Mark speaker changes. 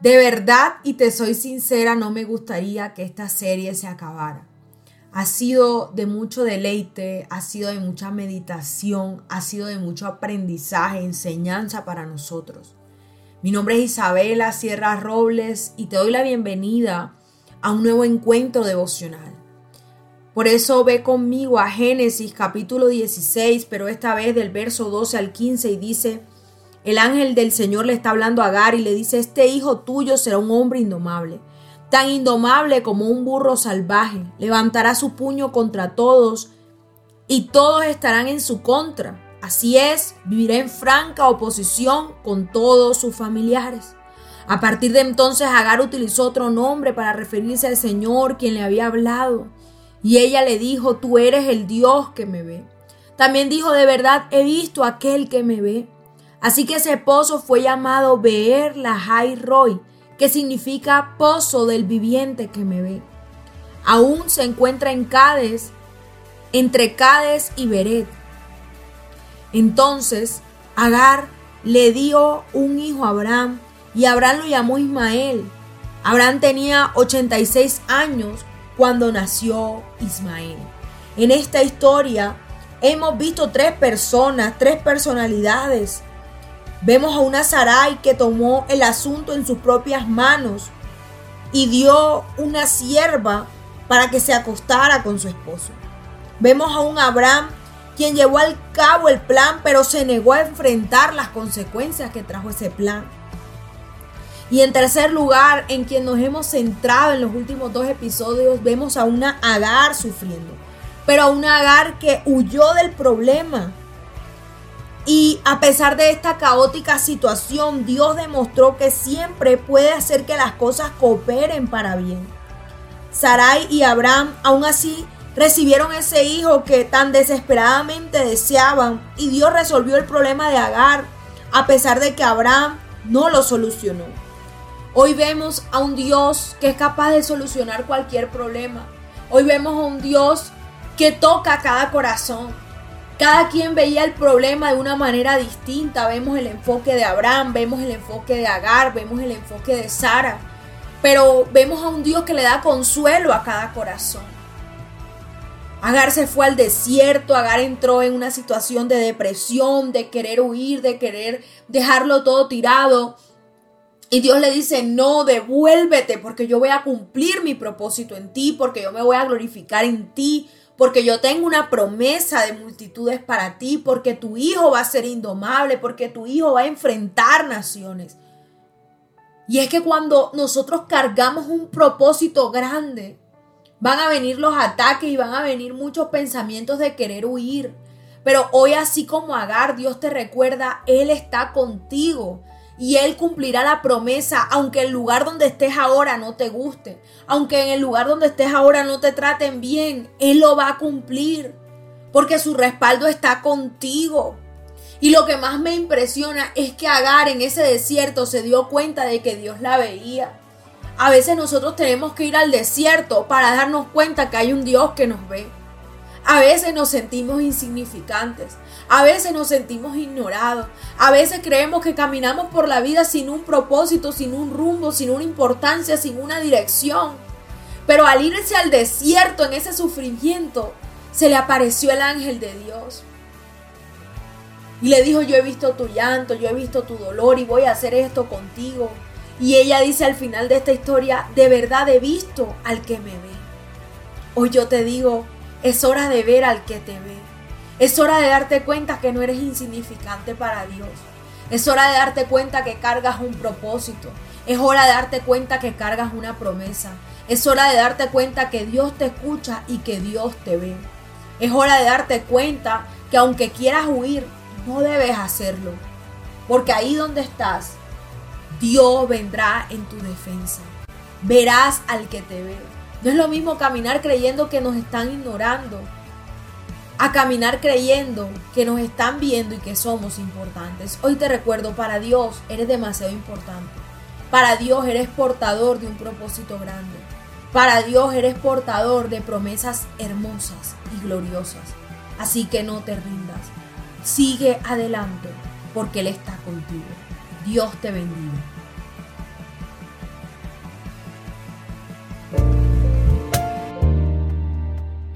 Speaker 1: De verdad, y te soy sincera, no me gustaría que esta serie se acabara. Ha sido de mucho deleite, ha sido de mucha meditación, ha sido de mucho aprendizaje, enseñanza para nosotros. Mi nombre es Isabela Sierra Robles y te doy la bienvenida a un nuevo encuentro devocional. Por eso ve conmigo a Génesis capítulo 16, pero esta vez del verso 12 al 15 y dice, el ángel del Señor le está hablando a Agar y le dice, este hijo tuyo será un hombre indomable, tan indomable como un burro salvaje, levantará su puño contra todos y todos estarán en su contra. Así es, vivirá en franca oposición con todos sus familiares. A partir de entonces Agar utilizó otro nombre para referirse al Señor quien le había hablado. Y ella le dijo, tú eres el Dios que me ve. También dijo, de verdad he visto a aquel que me ve. Así que ese pozo fue llamado Beer Lahai Roy, que significa pozo del viviente que me ve. Aún se encuentra en Cades, entre Cades y Beret. Entonces Agar le dio un hijo a Abraham y Abraham lo llamó Ismael. Abraham tenía 86 años cuando nació Ismael. En esta historia hemos visto tres personas, tres personalidades Vemos a una Sarai que tomó el asunto en sus propias manos y dio una sierva para que se acostara con su esposo. Vemos a un Abraham quien llevó al cabo el plan, pero se negó a enfrentar las consecuencias que trajo ese plan. Y en tercer lugar, en quien nos hemos centrado en los últimos dos episodios, vemos a una Agar sufriendo, pero a una Agar que huyó del problema, y a pesar de esta caótica situación, Dios demostró que siempre puede hacer que las cosas cooperen para bien. Sarai y Abraham aún así recibieron ese hijo que tan desesperadamente deseaban y Dios resolvió el problema de Agar a pesar de que Abraham no lo solucionó. Hoy vemos a un Dios que es capaz de solucionar cualquier problema. Hoy vemos a un Dios que toca cada corazón cada quien veía el problema de una manera distinta. Vemos el enfoque de Abraham, vemos el enfoque de Agar, vemos el enfoque de Sara. Pero vemos a un Dios que le da consuelo a cada corazón. Agar se fue al desierto, Agar entró en una situación de depresión, de querer huir, de querer dejarlo todo tirado. Y Dios le dice, no, devuélvete porque yo voy a cumplir mi propósito en ti, porque yo me voy a glorificar en ti, porque yo tengo una promesa de multitudes para ti, porque tu hijo va a ser indomable, porque tu hijo va a enfrentar naciones. Y es que cuando nosotros cargamos un propósito grande, van a venir los ataques y van a venir muchos pensamientos de querer huir. Pero hoy así como Agar, Dios te recuerda, Él está contigo y Él cumplirá la promesa, aunque el lugar donde estés ahora no te guste, aunque en el lugar donde estés ahora no te traten bien, Él lo va a cumplir, porque su respaldo está contigo. Y lo que más me impresiona es que Agar en ese desierto se dio cuenta de que Dios la veía. A veces nosotros tenemos que ir al desierto para darnos cuenta que hay un Dios que nos ve. A veces nos sentimos insignificantes. A veces nos sentimos ignorados. A veces creemos que caminamos por la vida sin un propósito, sin un rumbo, sin una importancia, sin una dirección. Pero al irse al desierto en ese sufrimiento, se le apareció el ángel de Dios. Y le dijo, yo he visto tu llanto, yo he visto tu dolor y voy a hacer esto contigo. Y ella dice al final de esta historia, de verdad he visto al que me ve. Hoy yo te digo, es hora de ver al que te ve. Es hora de darte cuenta que no eres insignificante para Dios. Es hora de darte cuenta que cargas un propósito. Es hora de darte cuenta que cargas una promesa. Es hora de darte cuenta que Dios te escucha y que Dios te ve. Es hora de darte cuenta que aunque quieras huir, no debes hacerlo. Porque ahí donde estás, Dios vendrá en tu defensa. verás al que te ve. No es lo mismo caminar creyendo que nos están ignorando, a caminar creyendo que nos están viendo y que somos importantes. Hoy te recuerdo, para Dios eres demasiado importante. Para Dios eres portador de un propósito grande. Para Dios eres portador de promesas hermosas y gloriosas. Así que no te rindas. Sigue adelante porque Él está contigo. Dios te bendiga.